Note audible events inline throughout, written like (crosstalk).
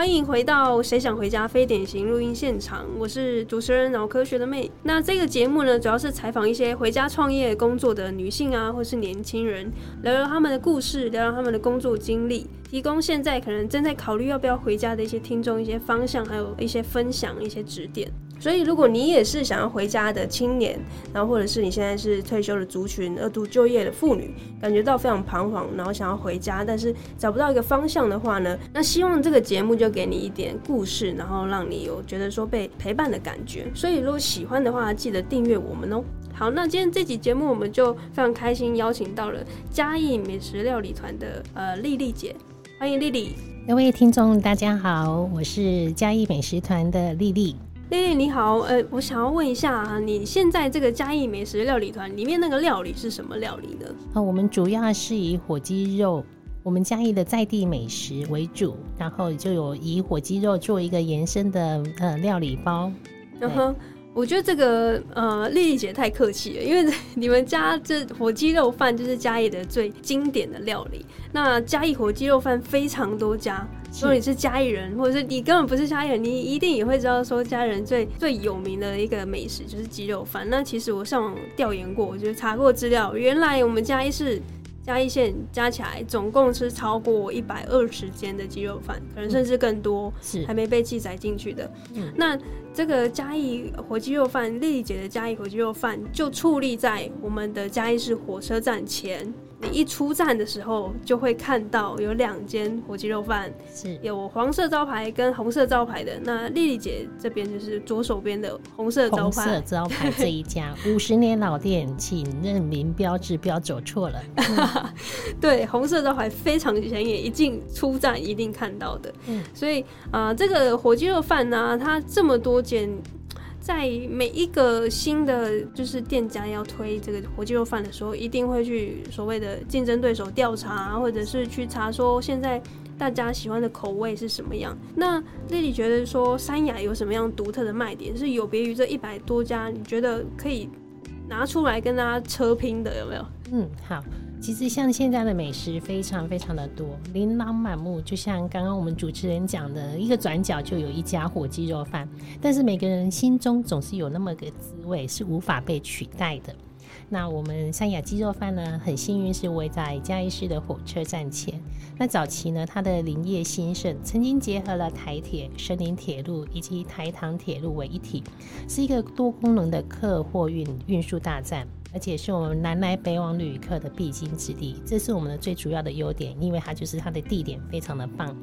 欢迎回到《谁想回家》非典型录音现场，我是主持人脑科学的妹。那这个节目呢，主要是采访一些回家创业工作的女性啊，或是年轻人，聊聊他们的故事，聊聊他们的工作经历，提供现在可能正在考虑要不要回家的一些听众一些方向，还有一些分享、一些指点。所以，如果你也是想要回家的青年，然后或者是你现在是退休的族群、二度就业的妇女，感觉到非常彷徨，然后想要回家，但是找不到一个方向的话呢，那希望这个节目就给你一点故事，然后让你有觉得说被陪伴的感觉。所以，如果喜欢的话，记得订阅我们哦。好，那今天这集节目我们就非常开心，邀请到了嘉义美食料理团的呃丽丽姐，欢迎丽丽。各位听众大家好，我是嘉义美食团的丽丽。丽丽你好，呃，我想要问一下，你现在这个嘉义美食料理团里面那个料理是什么料理呢？啊，我们主要是以火鸡肉，我们嘉义的在地美食为主，然后就有以火鸡肉做一个延伸的呃料理包。然后我觉得这个呃丽丽姐太客气了，因为 (laughs) 你们家这火鸡肉饭就是嘉义的最经典的料理。那嘉义火鸡肉饭非常多家。如果你是嘉义人，或者是你根本不是嘉义人，你一定也会知道说嘉人最最有名的一个美食就是鸡肉饭。那其实我上网调研过，我觉得查过资料，原来我们嘉义市嘉义县加起来总共是超过一百二十间的鸡肉饭，可能甚至更多，是还没被记载进去的。那这个嘉义火鸡肉饭，丽丽姐的嘉义火鸡肉饭就矗立在我们的嘉义市火车站前。你一出站的时候，就会看到有两间火鸡肉饭，是有黄色招牌跟红色招牌的。那丽丽姐这边就是左手边的红色招牌。红色招牌这一家五十年老店，请认明标志，不要走错了。(laughs) (laughs) 对，红色招牌非常显眼，一进出站一定看到的。嗯，所以啊，这个火鸡肉饭呢，它这么多间。在每一个新的就是店家要推这个火鸡肉饭的时候，一定会去所谓的竞争对手调查，或者是去查说现在大家喜欢的口味是什么样。那丽丽觉得说三雅有什么样独特的卖点，是有别于这一百多家，你觉得可以拿出来跟大家车拼的有没有？嗯，好。其实像现在的美食非常非常的多，琳琅满目。就像刚刚我们主持人讲的，一个转角就有一家火鸡肉饭，但是每个人心中总是有那么个滋味是无法被取代的。那我们三雅鸡肉饭呢，很幸运是位在嘉义市的火车站前。那早期呢，它的林业兴盛，曾经结合了台铁、深林铁路以及台糖铁路为一体，是一个多功能的客货运运输大站。而且是我们南来北往旅客的必经之地，这是我们的最主要的优点，因为它就是它的地点非常的棒。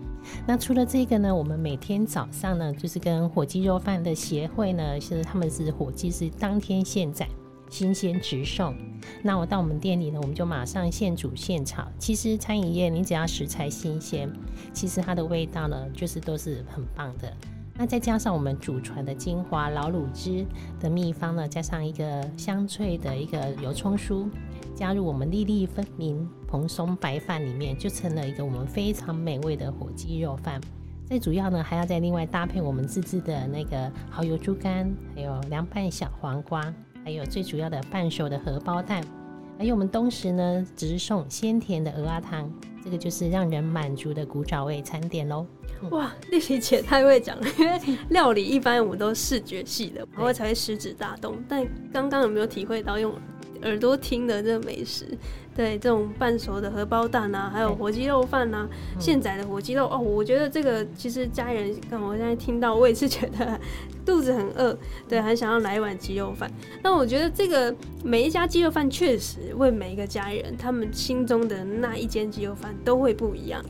那除了这个呢，我们每天早上呢，就是跟火鸡肉饭的协会呢，是他们是火鸡是当天现宰，新鲜直送。那我到我们店里呢，我们就马上现煮现炒。其实餐饮业你只要食材新鲜，其实它的味道呢，就是都是很棒的。那再加上我们祖传的精华老卤汁的秘方呢，加上一个香脆的一个油葱酥，加入我们粒粒分明蓬松白饭里面，就成了一个我们非常美味的火鸡肉饭。最主要呢，还要再另外搭配我们自制的那个蚝油猪肝，还有凉拌小黄瓜，还有最主要的半熟的荷包蛋，还有我们东石呢直送鲜甜的鹅鸭汤，这个就是让人满足的古早味餐点喽。哇，(laughs) 丽丽姐太会讲了，因为 (laughs) 料理一般我们都视觉系的，然后才会食指大动。但刚刚有没有体会到用耳朵听的这个美食？对，这种半熟的荷包蛋啊，还有火鸡肉饭啊，现宰的火鸡肉哦，我觉得这个其实家人，刚我现在听到，我也是觉得肚子很饿，对，很想要来一碗鸡肉饭。那我觉得这个每一家鸡肉饭确实为每一个家人，他们心中的那一间鸡肉饭都会不一样。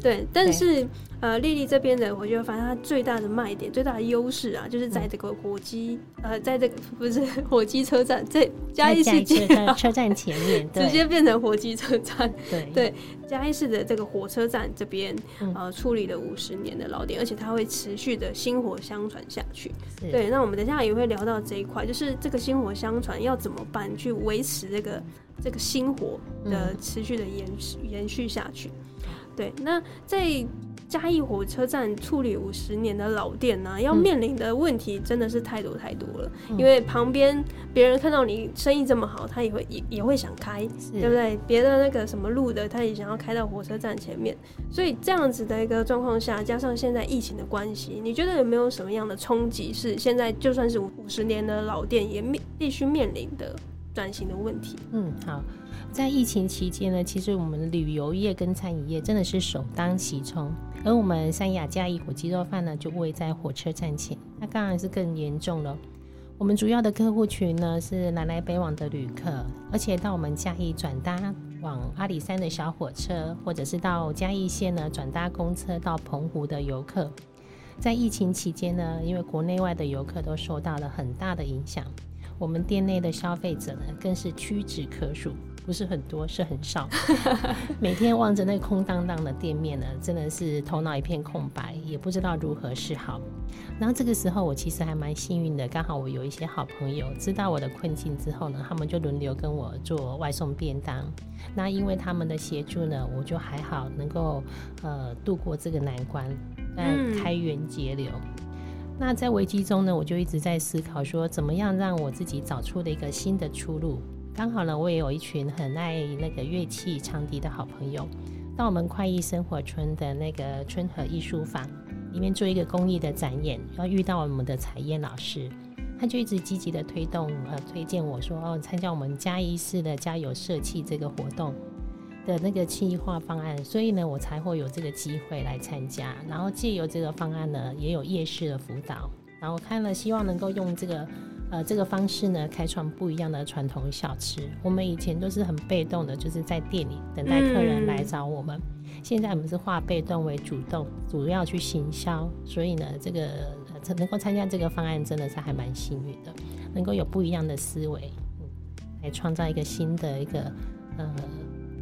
对，但是呃，丽丽这边的，我觉得反正它最大的卖点、最大的优势啊，就是在这个火鸡，呃，在这个不是火鸡车站，在嘉义市车站前面，(laughs) 直接变成火鸡车站。对对，嘉义市的这个火车站这边，呃，处理了五十年的老店，而且它会持续的薪火相传下去。对，那我们等下也会聊到这一块，就是这个薪火相传要怎么办，去维持这个这个薪火的持续的延续延续下去。对，那在嘉义火车站处理五十年的老店呢，要面临的问题真的是太多太多了。因为旁边别人看到你生意这么好，他也会也也会想开，对不对？别的那个什么路的，他也想要开到火车站前面。所以这样子的一个状况下，加上现在疫情的关系，你觉得有没有什么样的冲击是现在就算是五十年的老店也面必须面临的转型的问题？嗯，好。在疫情期间呢，其实我们旅游业跟餐饮业真的是首当其冲，而我们三亚嘉义火鸡肉饭呢，就位在火车站前，那当然是更严重了。我们主要的客户群呢是南来北往的旅客，而且到我们嘉义转搭往阿里山的小火车，或者是到嘉义县呢转搭公车到澎湖的游客，在疫情期间呢，因为国内外的游客都受到了很大的影响，我们店内的消费者呢更是屈指可数。不是很多，是很少。(laughs) 每天望着那空荡荡的店面呢，真的是头脑一片空白，也不知道如何是好。然后这个时候，我其实还蛮幸运的，刚好我有一些好朋友知道我的困境之后呢，他们就轮流跟我做外送便当。那因为他们的协助呢，我就还好能够呃度过这个难关，嗯，开源节流。那在危机中呢，我就一直在思考说，怎么样让我自己找出了一个新的出路。刚好呢，我也有一群很爱那个乐器长笛的好朋友，到我们快意生活村的那个春和艺术坊里面做一个公益的展演，要遇到我们的彩燕老师，他就一直积极的推动呃推荐我说哦参加我们嘉义市的家有社气这个活动的那个企划方案，所以呢我才会有这个机会来参加，然后借由这个方案呢也有夜市的辅导，然后看了希望能够用这个。呃，这个方式呢，开创不一样的传统小吃。我们以前都是很被动的，就是在店里等待客人来找我们。现在我们是化被动为主动，主要去行销。所以呢，这个能够参加这个方案，真的是还蛮幸运的，能够有不一样的思维，来创造一个新的一个呃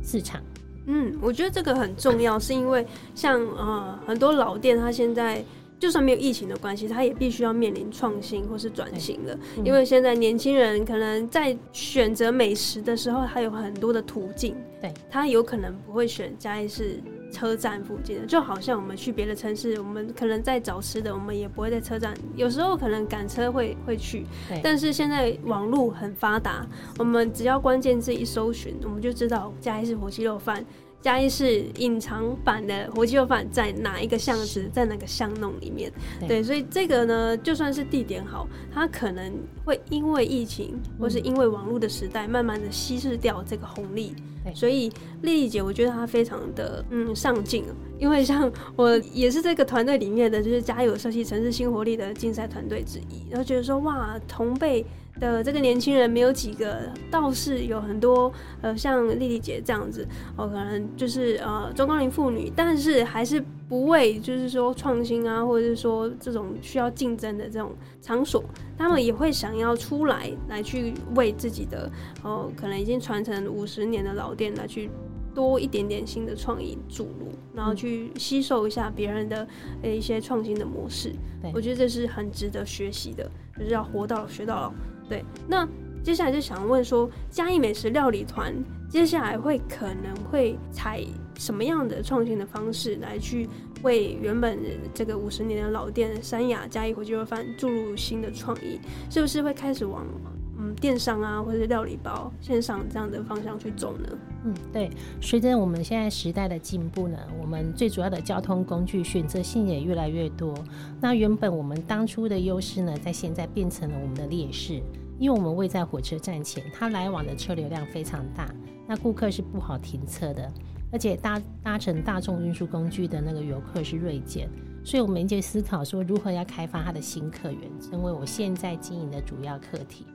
市场。嗯，我觉得这个很重要，是因为像呃很多老店，它现在。就算没有疫情的关系，他也必须要面临创新或是转型了。因为现在年轻人可能在选择美食的时候，他有很多的途径。对他有可能不会选嘉义市车站附近的，就好像我们去别的城市，我们可能在找吃的，我们也不会在车站。有时候可能赶车会会去，但是现在网络很发达，我们只要关键字一搜寻，我们就知道嘉义市火鸡肉饭。嘉义市隐藏版的活鸡肉饭在哪一个巷子，在哪个巷弄里面？对，所以这个呢，就算是地点好，它可能会因为疫情或是因为网络的时代，慢慢的稀释掉这个红利。所以丽丽姐，我觉得她非常的嗯上进，因为像我也是这个团队里面的，就是家有设计城市新活力的竞赛团队之一，然后觉得说哇，同辈。的这个年轻人没有几个，倒是有很多呃，像丽丽姐这样子，哦，可能就是呃中高龄妇女，但是还是不为就是说创新啊，或者是说这种需要竞争的这种场所，他们也会想要出来来去为自己的哦，可能已经传承五十年的老店来去多一点点新的创意注入，然后去吸收一下别人的呃一些创新的模式。我觉得这是很值得学习的，就是要活到老学到老。对，那接下来就想问说，嘉义美食料理团接下来会可能会采什么样的创新的方式来去为原本这个五十年的老店三雅嘉义火鸡肉饭注入新的创意？是不是会开始往嗯电商啊，或者料理包线上这样的方向去走呢？嗯，对，随着我们现在时代的进步呢，我们最主要的交通工具选择性也越来越多。那原本我们当初的优势呢，在现在变成了我们的劣势。因为我们位在火车站前，它来往的车流量非常大，那顾客是不好停车的，而且搭搭乘大众运输工具的那个游客是锐减，所以我们就思考说，如何要开发它的新客源，成为我现在经营的主要课题。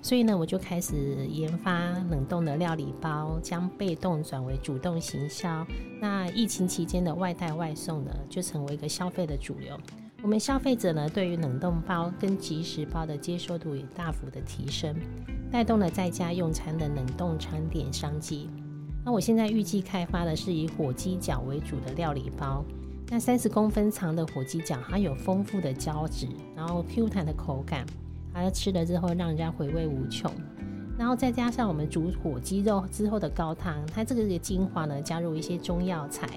所以呢，我就开始研发冷冻的料理包，将被动转为主动行销。那疫情期间的外带外送呢，就成为一个消费的主流。我们消费者呢，对于冷冻包跟即食包的接受度也大幅的提升，带动了在家用餐的冷冻餐点商机。那我现在预计开发的是以火鸡脚为主的料理包，那三十公分长的火鸡脚，它有丰富的胶质，然后 Q 弹的口感，它吃了之后让人家回味无穷。然后再加上我们煮火鸡肉之后的高汤，它这个的精华呢，加入一些中药材。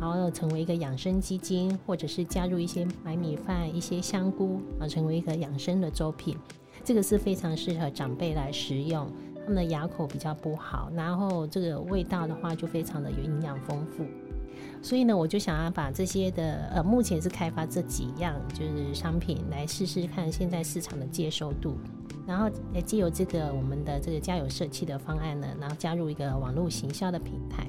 然后成为一个养生基金，或者是加入一些白米饭、一些香菇啊，成为一个养生的粥品。这个是非常适合长辈来食用，他们的牙口比较不好，然后这个味道的话就非常的有营养丰富。所以呢，我就想要把这些的呃，目前是开发这几样就是商品来试试看现在市场的接受度，然后也借由这个我们的这个家有社气的方案呢，然后加入一个网络行销的平台，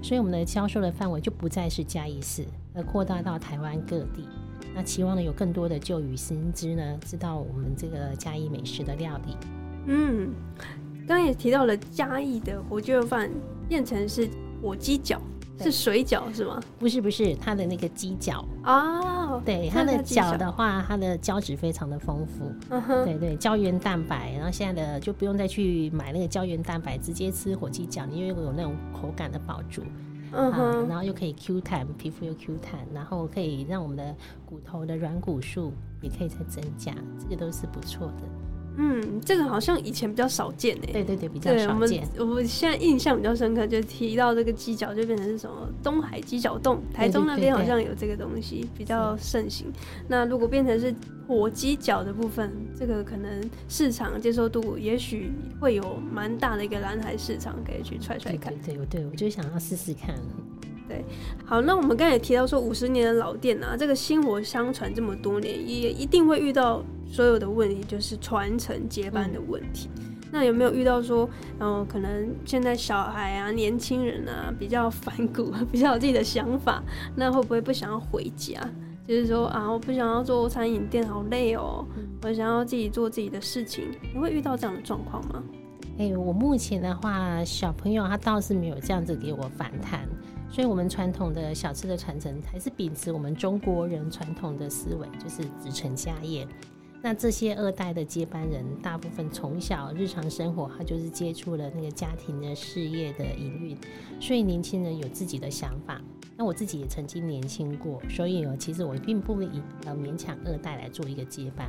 所以我们的销售的范围就不再是嘉义市，而扩大到台湾各地。那期望呢，有更多的旧与新知呢，知道我们这个嘉义美食的料理。嗯，刚刚也提到了嘉义的火鸡肉饭变成是火鸡脚。是水饺是吗？不是不是，它的那个鸡脚。哦，对，它的脚。的话，它的胶质非常的丰富，对对，胶原蛋白，然后现在的就不用再去买那个胶原蛋白，直接吃火鸡脚，因为有那种口感的保住，嗯哼，然后又可以 Q 弹，皮肤又 Q 弹，然后可以让我们的骨头的软骨素也可以再增加，这个都是不错的。嗯，这个好像以前比较少见诶。对对对，比较少见。我们我现在印象比较深刻，就提到这个鸡脚，就变成是什么东海鸡脚冻，台中那边好像有这个东西比较盛行。那如果变成是火鸡脚的部分，这个可能市场接受度也许会有蛮大的一个蓝海市场可以去踹踹看。对对对，我就想要试试看。对，好，那我们刚才也提到说五十年的老店啊，这个薪火相传这么多年，也一定会遇到所有的问题，就是传承接班的问题。那有没有遇到说，嗯，可能现在小孩啊、年轻人啊比较反骨，比较有自己的想法，那会不会不想要回家？就是说啊，我不想要做餐饮店，好累哦，我想要自己做自己的事情。你会遇到这样的状况吗？哎，我目前的话，小朋友他倒是没有这样子给我反弹。所以，我们传统的小吃的传承还是秉持我们中国人传统的思维，就是子承家业。那这些二代的接班人，大部分从小日常生活，他就是接触了那个家庭的事业的营运。所以，年轻人有自己的想法。那我自己也曾经年轻过，所以其实我并不以呃勉强二代来做一个接班。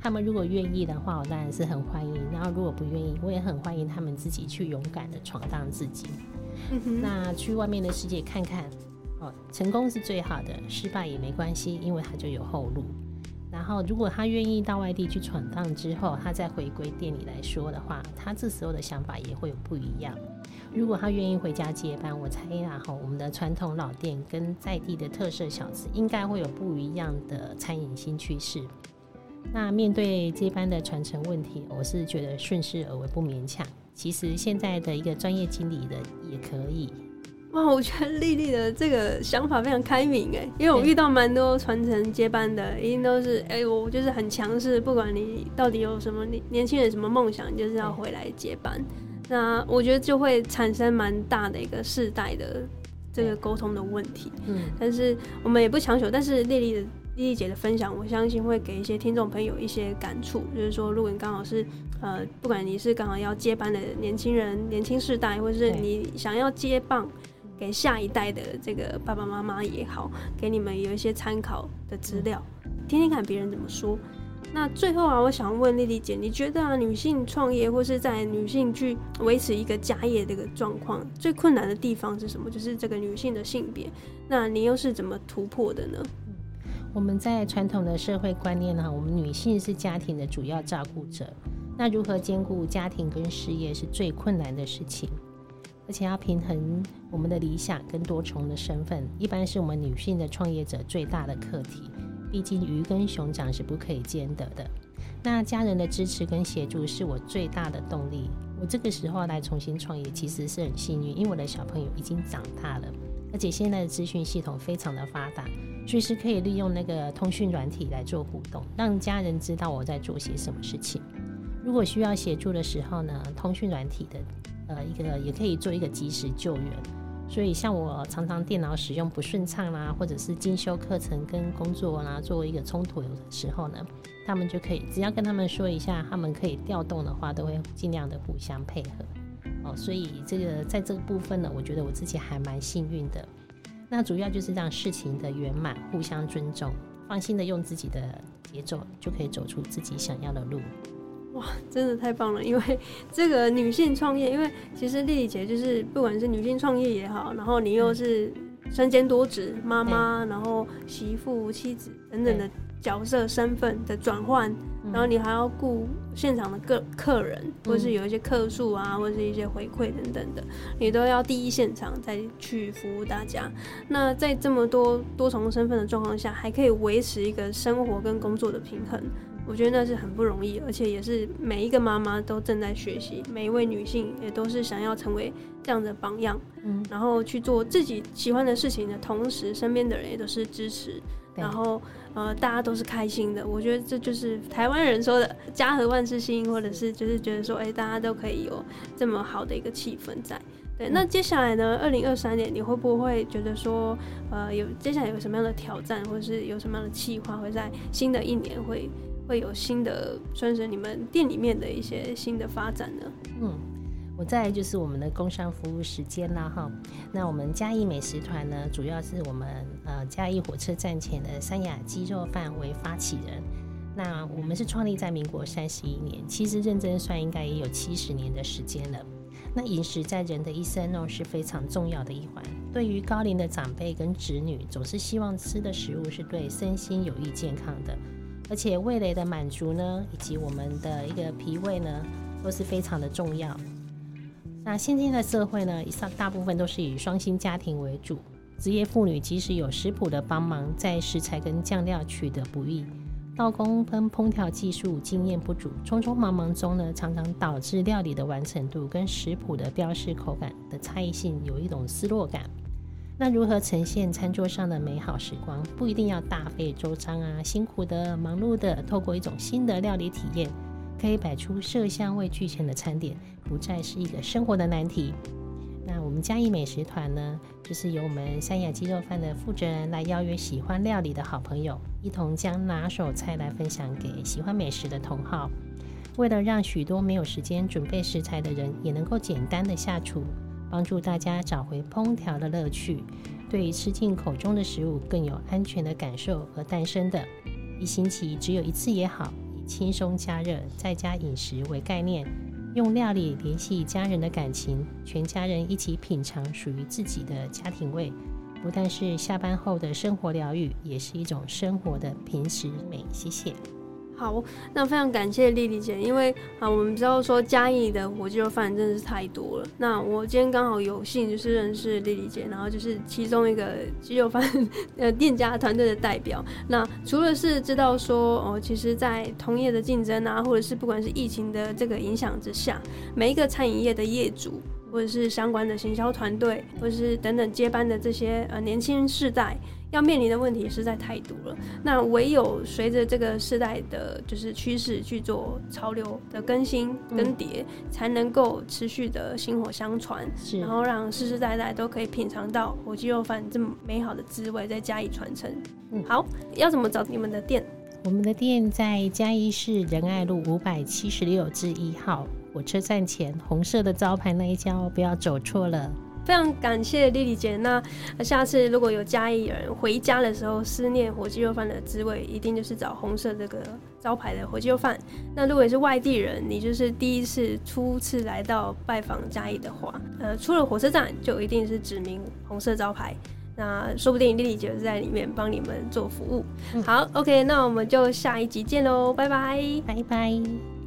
他们如果愿意的话，我当然是很欢迎；然后如果不愿意，我也很欢迎他们自己去勇敢的闯荡自己。那去外面的世界看看，哦，成功是最好的，失败也没关系，因为他就有后路。然后，如果他愿意到外地去闯荡之后，他再回归店里来说的话，他这时候的想法也会有不一样。如果他愿意回家接班，我猜啊，哈，我们的传统老店跟在地的特色小吃，应该会有不一样的餐饮新趋势。那面对接班的传承问题，我是觉得顺势而为，不勉强。其实现在的一个专业经理的也可以哇，我觉得丽丽的这个想法非常开明哎，因为我遇到蛮多传承接班的，一定都是哎，我就是很强势，不管你到底有什么年年轻人什么梦想，就是要回来接班。那我觉得就会产生蛮大的一个世代的这个沟通的问题。嗯，但是我们也不强求，但是丽丽的。丽丽姐的分享，我相信会给一些听众朋友一些感触。就是说，如果你刚好是呃，不管你是刚好要接班的年轻人、年轻世代，或者是你想要接棒给下一代的这个爸爸妈妈也好，给你们有一些参考的资料，听听看别人怎么说。那最后啊，我想问丽丽姐，你觉得啊，女性创业或是在女性去维持一个家业这个状况，最困难的地方是什么？就是这个女性的性别，那你又是怎么突破的呢？我们在传统的社会观念呢，我们女性是家庭的主要照顾者。那如何兼顾家庭跟事业是最困难的事情，而且要平衡我们的理想跟多重的身份，一般是我们女性的创业者最大的课题。毕竟鱼跟熊掌是不可以兼得的。那家人的支持跟协助是我最大的动力。我这个时候来重新创业，其实是很幸运，因为我的小朋友已经长大了，而且现在的资讯系统非常的发达。随时可以利用那个通讯软体来做互动，让家人知道我在做些什么事情。如果需要协助的时候呢，通讯软体的呃一个也可以做一个及时救援。所以像我常常电脑使用不顺畅啦，或者是精修课程跟工作啦作为一个冲突的时候呢，他们就可以只要跟他们说一下，他们可以调动的话，都会尽量的互相配合。哦，所以这个在这个部分呢，我觉得我自己还蛮幸运的。那主要就是让事情的圆满，互相尊重，放心的用自己的节奏，就可以走出自己想要的路。哇，真的太棒了！因为 (laughs) 这个女性创业，因为其实丽丽姐就是不管是女性创业也好，然后你又是身兼多职，妈妈，然后媳妇、妻子等等的角色身份的转换，然后你还要顾现场的客客人，或是有一些客数啊，或是一些回馈等等的，你都要第一现场再去服务大家。那在这么多多重身份的状况下，还可以维持一个生活跟工作的平衡。我觉得那是很不容易，而且也是每一个妈妈都正在学习，每一位女性也都是想要成为这样的榜样，嗯，然后去做自己喜欢的事情的同时，身边的人也都是支持，然后呃，大家都是开心的。我觉得这就是台湾人说的“家和万事兴”，或者是就是觉得说，哎，大家都可以有这么好的一个气氛在。对，那接下来呢？二零二三年你会不会觉得说，呃，有接下来有什么样的挑战，或者是有什么样的计划，会在新的一年会？会有新的，算是你们店里面的一些新的发展呢。嗯，我再就是我们的工商服务时间啦哈。那我们嘉义美食团呢，主要是我们呃嘉义火车站前的三雅鸡肉饭为发起人。那我们是创立在民国三十一年，其实认真算应该也有七十年的时间了。那饮食在人的一生呢是非常重要的一环。对于高龄的长辈跟子女，总是希望吃的食物是对身心有益健康的。而且味蕾的满足呢，以及我们的一个脾胃呢，都是非常的重要。那现今的社会呢，以上大部分都是以双薪家庭为主，职业妇女即使有食谱的帮忙，在食材跟酱料取得不易，刀工跟烹调技术经验不足，匆匆忙忙中呢，常常导致料理的完成度跟食谱的标示口感的差异性有一种失落感。那如何呈现餐桌上的美好时光？不一定要大费周章啊，辛苦的、忙碌的，透过一种新的料理体验，可以摆出色香味俱全的餐点，不再是一个生活的难题。那我们嘉义美食团呢，就是由我们三亚鸡肉饭的负责人来邀约喜欢料理的好朋友，一同将拿手菜来分享给喜欢美食的同好。为了让许多没有时间准备食材的人也能够简单的下厨。帮助大家找回烹调的乐趣，对于吃进口中的食物更有安全的感受而诞生的。一星期只有一次也好，轻松加热在家饮食为概念，用料理联系家人的感情，全家人一起品尝属于自己的家庭味，不但是下班后的生活疗愈，也是一种生活的平时美。谢谢。好，那非常感谢丽丽姐，因为啊，我们知道说嘉义的火鸡肉饭真的是太多了。那我今天刚好有幸就是认识丽丽姐，然后就是其中一个 (laughs) 鸡肉饭呃店家团队的代表。那除了是知道说哦，其实，在同业的竞争啊，或者是不管是疫情的这个影响之下，每一个餐饮业的业主，或者是相关的行销团队，或者是等等接班的这些呃年轻世代。要面临的问题实在太多了，那唯有随着这个时代的就是趋势去做潮流的更新更迭，才能够持续的薪火相传，然后让世世代代都可以品尝到火鸡肉饭这么美好的滋味，再加以传承。嗯，好，要怎么找你们的店？我们的店在嘉义市仁爱路五百七十六至一号火车站前红色的招牌那一家哦，不要走错了。非常感谢丽丽姐。那下次如果有嘉义人回家的时候思念火鸡肉饭的滋味，一定就是找红色这个招牌的火鸡肉饭。那如果你是外地人，你就是第一次初次来到拜访嘉义的话，呃，出了火车站就一定是指明红色招牌。那说不定丽丽姐在里面帮你们做服务。好，OK，那我们就下一集见喽，拜拜，拜拜。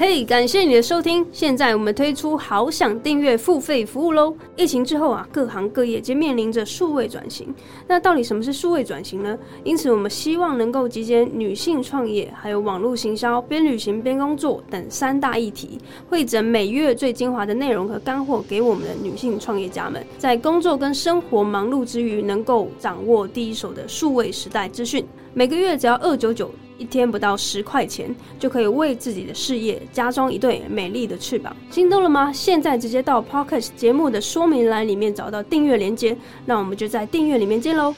嘿，感谢你的收听。现在我们推出好想订阅付费服务喽！疫情之后啊，各行各业皆面临着数位转型。那到底什么是数位转型呢？因此，我们希望能够集结女性创业、还有网络行销、边旅行边工作等三大议题，汇整每月最精华的内容和干货，给我们的女性创业家们，在工作跟生活忙碌之余，能够掌握第一手的数位时代资讯。每个月只要二九九。一天不到十块钱，就可以为自己的事业加装一对美丽的翅膀。心动了吗？现在直接到 Pocket 节目的说明栏里面找到订阅链接，那我们就在订阅里面见喽。